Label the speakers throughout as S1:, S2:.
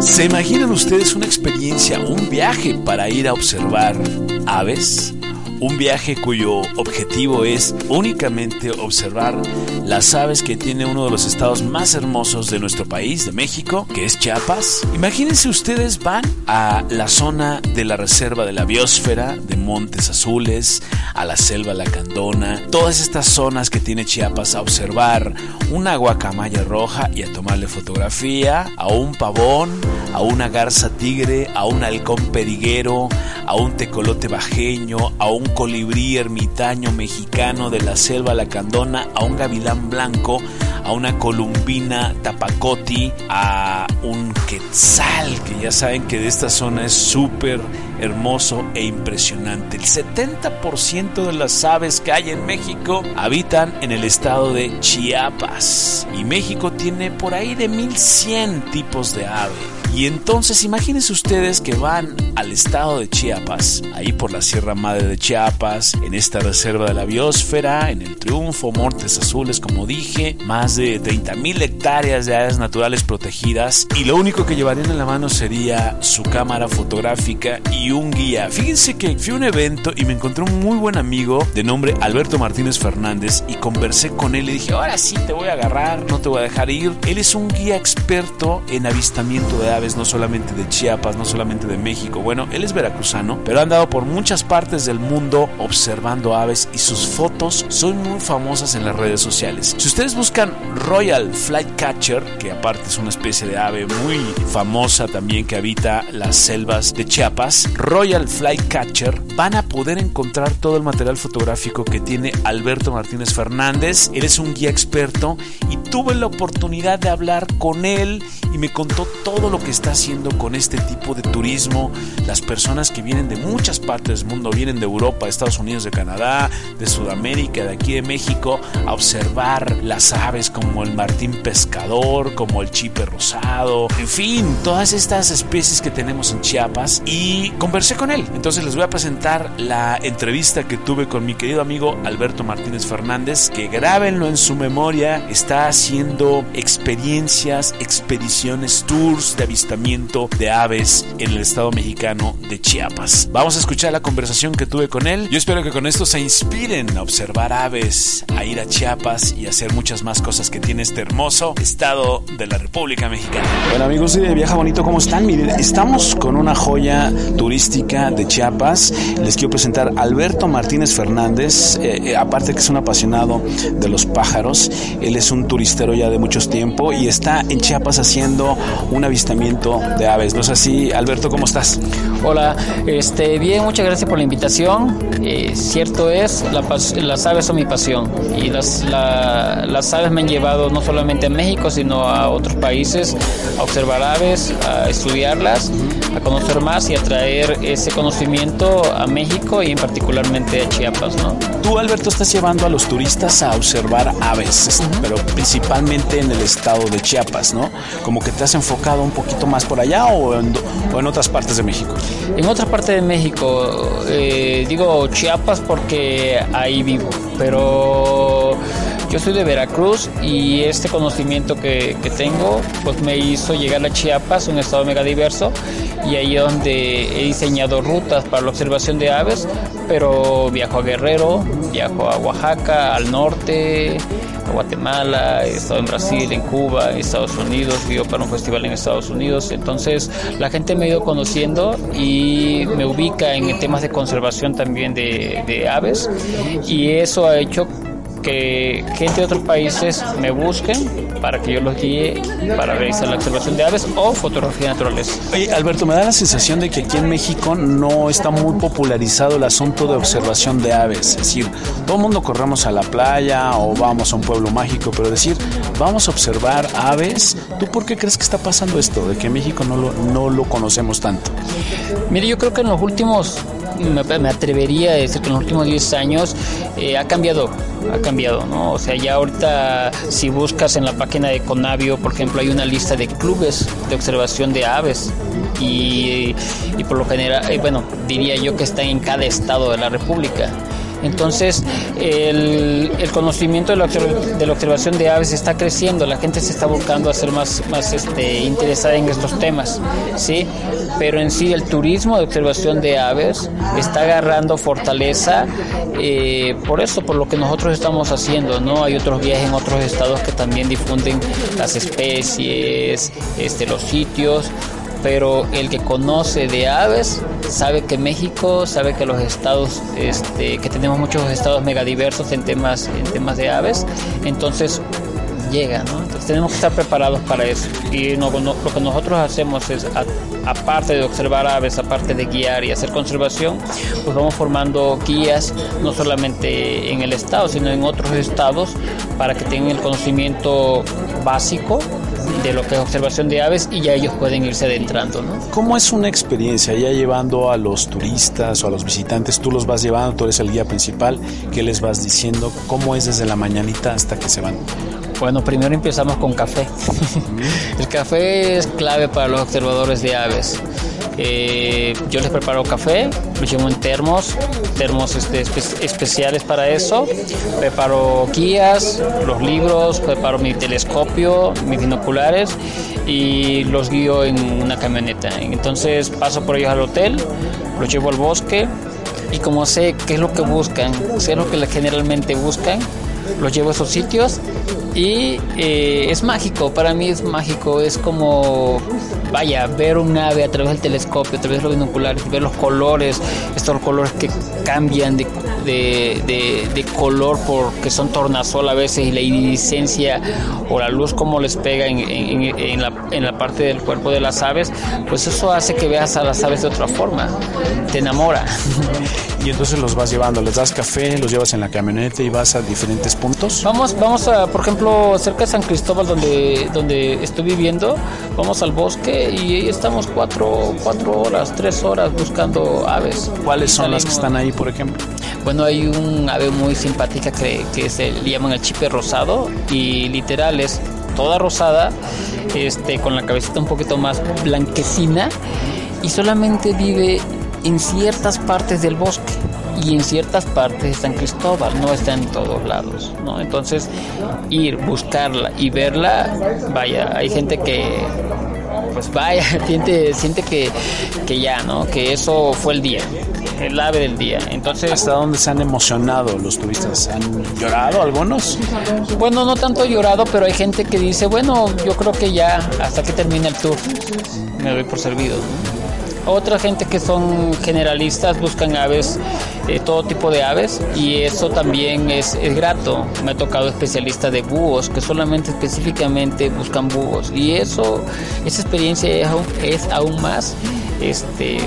S1: ¿Se imaginan ustedes una experiencia, un viaje para ir a observar aves? Un viaje cuyo objetivo es únicamente observar las aves que tiene uno de los estados más hermosos de nuestro país, de México, que es Chiapas. Imagínense ustedes van a la zona de la reserva de la biosfera, de Montes Azules, a la selva Lacandona, todas estas zonas que tiene Chiapas a observar una guacamaya roja y a tomarle fotografía a un pavón, a una garza tigre, a un halcón periguero, a un tecolote bajeño, a un colibrí ermitaño mexicano de la selva lacandona, a un gavilán blanco, a una columbina tapacoti, a un quetzal, que ya saben que de esta zona es súper hermoso e impresionante. El 70% de las aves que hay en México habitan en el estado de Chiapas. Y México tiene por ahí de 1100 tipos de ave. Y entonces imagínense ustedes que van al estado de Chiapas, ahí por la Sierra Madre de Chiapas, en esta reserva de la biosfera, en el Triunfo, Montes Azules, como dije, más de 30 mil hectáreas de áreas naturales protegidas y lo único que llevarían en la mano sería su cámara fotográfica y un guía. Fíjense que fui a un evento y me encontré un muy buen amigo de nombre Alberto Martínez Fernández y conversé con él y dije, ahora sí te voy a agarrar, no te voy a dejar ir. Él es un guía experto en avistamiento de aves, no solamente de Chiapas, no solamente de México. Bueno, él es veracruzano, pero ha andado por muchas partes del mundo observando aves y sus fotos son muy famosas en las redes sociales. Si ustedes buscan Royal Flycatcher, que aparte es una especie de ave muy famosa también que habita las selvas de Chiapas, Royal Flycatcher, van a poder encontrar todo el material fotográfico que tiene Alberto Martínez Fernández. Él es un guía experto y tuve la oportunidad de hablar con él y me contó todo lo que está haciendo con este tipo de turismo. Las personas que vienen de muchas partes del mundo, vienen de Europa, de Estados Unidos, de Canadá, de Sudamérica, de aquí de México, a observar las aves como el martín pescador, como el chipe rosado, en fin, todas estas especies que tenemos en Chiapas y conversé con él. Entonces les voy a presentar la entrevista que tuve con mi querido amigo Alberto Martínez Fernández, que grábenlo en su memoria, está haciendo experiencias, expediciones, tours de avistamiento de aves en el estado mexicano de Chiapas. Vamos a escuchar la conversación que tuve con él. Yo espero que con esto se inspiren a observar aves, a ir a Chiapas y a hacer muchas más cosas que tiene este hermoso estado de la República Mexicana. Bueno amigos de Viaja Bonito, ¿cómo están? Miren, estamos con una joya turística de Chiapas. Les quiero presentar Alberto Martínez Fernández, eh, eh, aparte que es un apasionado de los pájaros. Él es un turistero ya de muchos tiempo y está en Chiapas haciendo un avistamiento de aves. ¿No es así? Alberto, ¿cómo estás?
S2: Hola, este, bien, muchas gracias por la invitación. Eh, cierto es, la las aves son mi pasión y las, la- las aves me han llevado no solamente a México, sino a otros países a observar aves, a estudiarlas, a conocer más y a traer ese conocimiento a México y en particularmente a Chiapas, ¿no?
S1: Tú, Alberto, estás llevando a los turistas a observar aves, pero principalmente en el estado de Chiapas, ¿no? Como que te has enfocado un poquito más por allá o en, o en otras partes de México.
S2: En otra parte de México, eh, digo Chiapas porque ahí vivo, pero yo soy de Veracruz y este conocimiento que, que tengo pues me hizo llegar a Chiapas, un estado mega diverso, y ahí es donde he diseñado rutas para la observación de aves, pero viajo a Guerrero, viajo a Oaxaca, al norte, a Guatemala, he estado en Brasil, en Cuba, en Estados Unidos, vivo para un festival en Estados Unidos. Entonces la gente me ha ido conociendo y me ubica en temas de conservación también de, de aves y eso ha hecho que gente de otros países me busquen para que yo los guíe para realizar la observación de aves o fotografía de naturaleza.
S1: Oye, Alberto, me da la sensación de que aquí en México no está muy popularizado el asunto de observación de aves. Es decir, todo el mundo corremos a la playa o vamos a un pueblo mágico, pero decir, vamos a observar aves, ¿tú por qué crees que está pasando esto? De que en México no lo, no lo conocemos tanto.
S2: Mire, yo creo que en los últimos me, atrevería a decir que en los últimos 10 años eh, ha cambiado, ha cambiado, ¿no? O sea, ya ahorita si buscas en la página de Conavio, por ejemplo, hay una lista de clubes de observación de aves y, y por lo general, eh, bueno, diría yo que está en cada estado de la República. Entonces, el, el conocimiento de la, de la observación de aves está creciendo, la gente se está buscando hacer más, más este, interesada en estos temas, ¿sí? Pero en sí, el turismo de observación de aves está agarrando fortaleza eh, por eso, por lo que nosotros estamos haciendo, ¿no? Hay otros guías en otros estados que también difunden las especies, este, los sitios pero el que conoce de aves sabe que México, sabe que los estados, este, que tenemos muchos estados megadiversos en temas, en temas de aves, entonces llega, ¿no? Entonces tenemos que estar preparados para eso. Y lo que nosotros hacemos es, aparte de observar aves, aparte de guiar y hacer conservación, pues vamos formando guías, no solamente en el estado, sino en otros estados, para que tengan el conocimiento básico de lo que es observación de aves y ya ellos pueden irse adentrando, ¿no?
S1: ¿Cómo es una experiencia ya llevando a los turistas o a los visitantes? Tú los vas llevando, tú eres el guía principal, ¿qué les vas diciendo? ¿Cómo es desde la mañanita hasta que se van?
S2: Bueno, primero empezamos con café. El café es clave para los observadores de aves. Eh, yo les preparo café, lo llevo en termos, termos este, espe- especiales para eso. Preparo guías, los libros, preparo mi telescopio, mis binoculares y los guío en una camioneta. Entonces paso por ellos al hotel, los llevo al bosque y como sé qué es lo que buscan, sé lo que generalmente buscan, los llevo a esos sitios y eh, es mágico, para mí es mágico, es como, vaya, ver un ave a través del telescopio, a través de los binoculares, ver los colores, estos colores que cambian de, de, de- color porque son tornasol a veces y la iridiscencia o la luz como les pega en la, en la parte del cuerpo de las aves, pues eso hace que veas a las aves de otra forma, te enamora.
S1: Y entonces los vas llevando, les das café, los llevas en la camioneta y vas a diferentes puntos.
S2: Vamos, vamos a, por ejemplo, cerca de San Cristóbal, donde, donde estoy viviendo, vamos al bosque y ahí estamos cuatro, cuatro horas, tres horas buscando aves.
S1: ¿Cuáles son las que están ahí, por ejemplo?
S2: Bueno, hay un ave muy simpática que, que se le llaman el chipe rosado y literal es toda rosada, este, con la cabecita un poquito más blanquecina y solamente vive en ciertas partes del bosque y en ciertas partes de San Cristóbal, no está en todos lados, ¿no? Entonces, ir, buscarla y verla, vaya, hay gente que pues vaya, siente, siente que, que ya, ¿no? Que eso fue el día, el ave del día. Entonces,
S1: ¿Hasta dónde se han emocionado los turistas? ¿Han llorado algunos?
S2: bueno, no tanto llorado, pero hay gente que dice, bueno, yo creo que ya hasta que termine el tour me doy por servido. ¿no? Otra gente que son generalistas buscan aves, eh, todo tipo de aves, y eso también es, es grato. Me ha tocado especialistas de búhos que solamente específicamente buscan búhos, y eso, esa experiencia es aún, es aún más este,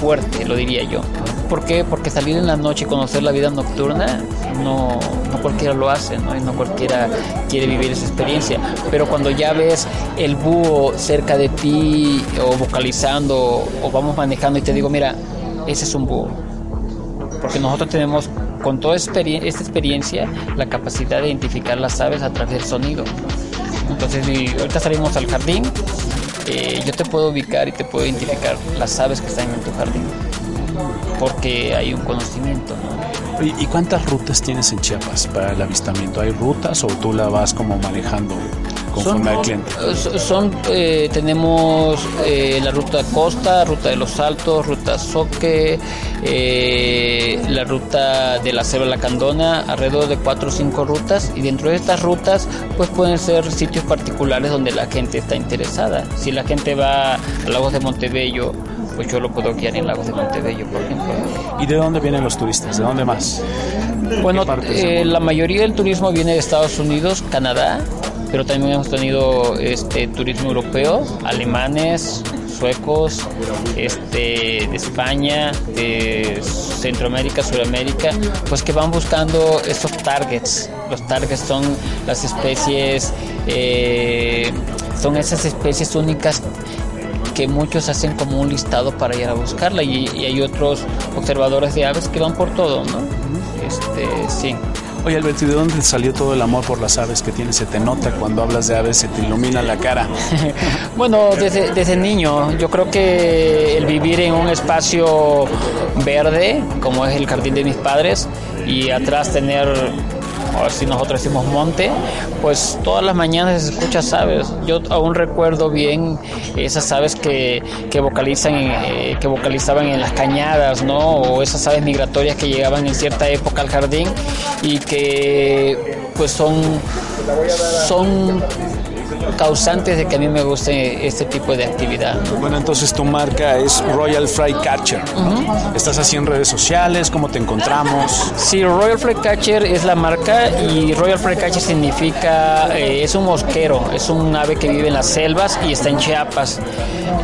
S2: fuerte, lo diría yo. ¿Por qué? Porque salir en la noche y conocer la vida nocturna no, no cualquiera lo hace, ¿no? Y no cualquiera quiere vivir esa experiencia. Pero cuando ya ves el búho cerca de ti o vocalizando o vamos manejando y te digo, mira, ese es un búho. Porque nosotros tenemos con toda esta experiencia la capacidad de identificar las aves a través del sonido. Entonces, ahorita salimos al jardín, eh, yo te puedo ubicar y te puedo identificar las aves que están en tu jardín. Porque hay un conocimiento, ¿no?
S1: ¿Y y cuántas rutas tienes en Chiapas para el avistamiento? ¿Hay rutas o tú la vas como manejando conforme al cliente?
S2: eh, son- son, eh, tenemos eh, la ruta Costa, ruta de los Altos, ruta Soque, eh, la ruta de la Selva de la Candona, alrededor de cuatro o cinco rutas y dentro de estas rutas pues pueden ser sitios particulares donde la gente está interesada. Si la gente va a Lagos de Montebello, pues yo lo puedo guiar en Lagos de Montebello, por ejemplo.
S1: ¿Y de dónde vienen los turistas? ¿De dónde más?
S2: Bueno,
S1: ¿Qué partes del
S2: eh, la mayoría del turismo viene de Estados Unidos, Canadá pero también hemos tenido este turismo europeo, alemanes, suecos, este, de España, de Centroamérica, Sudamérica, pues que van buscando estos targets. Los targets son las especies, eh, son esas especies únicas que muchos hacen como un listado para ir a buscarla y, y hay otros observadores de aves que van por todo, ¿no? Este, sí.
S1: Oye Alberto, ¿y de dónde salió todo el amor por las aves que tienes? Se te nota cuando hablas de aves, se te ilumina la cara.
S2: bueno, desde, desde niño, yo creo que el vivir en un espacio verde, como es el jardín de mis padres, y atrás tener ahora si nosotros decimos monte, pues todas las mañanas se escucha aves. Yo aún recuerdo bien esas aves que, que vocalizan, eh, que vocalizaban en las cañadas, ¿no? O esas aves migratorias que llegaban en cierta época al jardín y que pues son son causantes de que a mí me guste este tipo de actividad. ¿no?
S1: Bueno, entonces tu marca es Royal Flycatcher. ¿Estás así en redes sociales? ¿Cómo te encontramos?
S2: Sí, Royal Flycatcher es la marca y Royal Flycatcher significa, eh, es un mosquero, es un ave que vive en las selvas y está en Chiapas.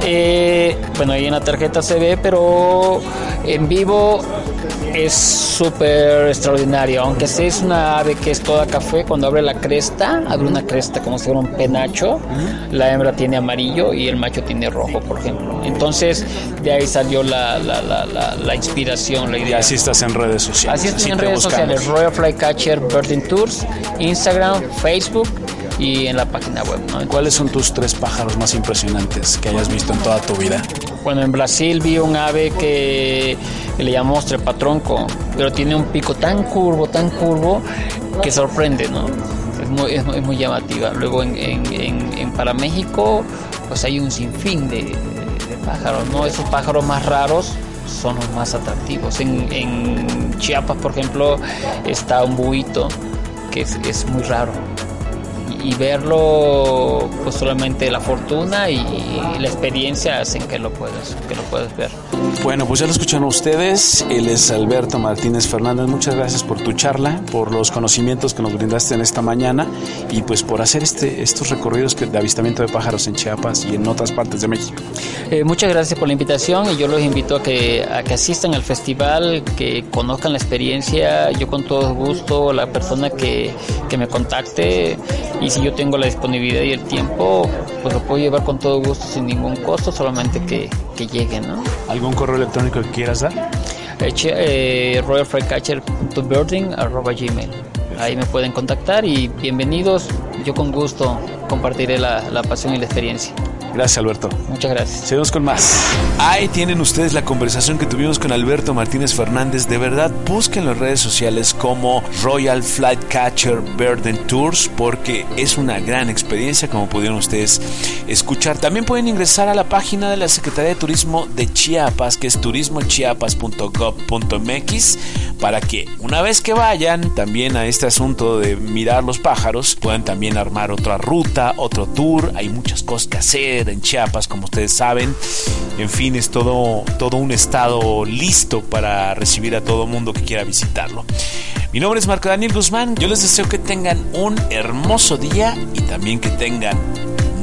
S2: Eh, bueno, ahí en la tarjeta se ve, pero en vivo es súper extraordinario. Aunque sí es una ave que es toda café, cuando abre la cresta, abre una cresta como si fuera un penacho. La hembra tiene amarillo y el macho tiene rojo, por ejemplo. Entonces, de ahí salió la, la, la, la, la inspiración, la
S1: Y
S2: idea.
S1: así estás en redes sociales.
S2: Así en redes
S1: buscamos.
S2: sociales, Royal Flycatcher Birding Tours, Instagram, Facebook y en la página web. ¿no?
S1: ¿Cuáles son tus tres pájaros más impresionantes que hayas visto en toda tu vida?
S2: Bueno, en Brasil vi un ave que le llamamos trepatronco, pero tiene un pico tan curvo, tan curvo, que sorprende, ¿no? Es muy, es muy- es muy llamativa. Luego en, en, en- en para México, pues hay un sinfín de, de- de pájaros, ¿no? Esos pájaros más raros son los más atractivos. En, en Chiapas, por ejemplo, está un buito, que es, es muy raro y verlo pues solamente la fortuna y, la experiencia hacen que lo puedas que lo puedas ver
S1: Bueno, pues ya lo escucharon ustedes. Él es Alberto Martínez Fernández. Muchas gracias por tu charla, por los conocimientos que nos brindaste en esta mañana y pues por hacer este, estos recorridos de avistamiento de pájaros en Chiapas y en otras partes de México.
S2: Eh, muchas gracias por la invitación y yo los invito a que a que asistan al festival que conozcan la experiencia yo con todo gusto la persona que, que me contacte y si yo tengo la disponibilidad y el tiempo pues lo puedo llevar con todo gusto sin ningún costo solamente que, que lleguen ¿no?
S1: ¿Algún correo electrónico que quieras dar?
S2: Eh, royalflycatcher.birding@gmail. Ahí me pueden contactar y bienvenidos. Yo con gusto compartiré la, la pasión y la experiencia.
S1: Gracias, Alberto.
S2: Muchas gracias.
S1: Seguimos con más. Ahí tienen ustedes la conversación que tuvimos con Alberto Martínez Fernández. De verdad, busquen las redes sociales como Royal Flightcatcher Bird and Tours porque es una gran experiencia como pudieron ustedes escuchar. También pueden ingresar a la página de la Secretaría de Turismo de Chiapas, que es turismochiapas.gov.mx, para que una vez que vayan también a este asunto de mirar los pájaros, puedan también armar otra ruta, otro tour. Hay muchas cosas que hacer en Chiapas, como ustedes saben. En fin, es todo, todo un estado listo para recibir a todo mundo que quiera visitarlo. Mi nombre es Marco Daniel Guzmán. Yo les deseo que tengan un hermoso día y también que tengan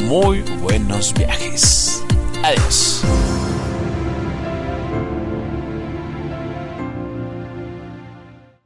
S1: muy buenos viajes. Adiós.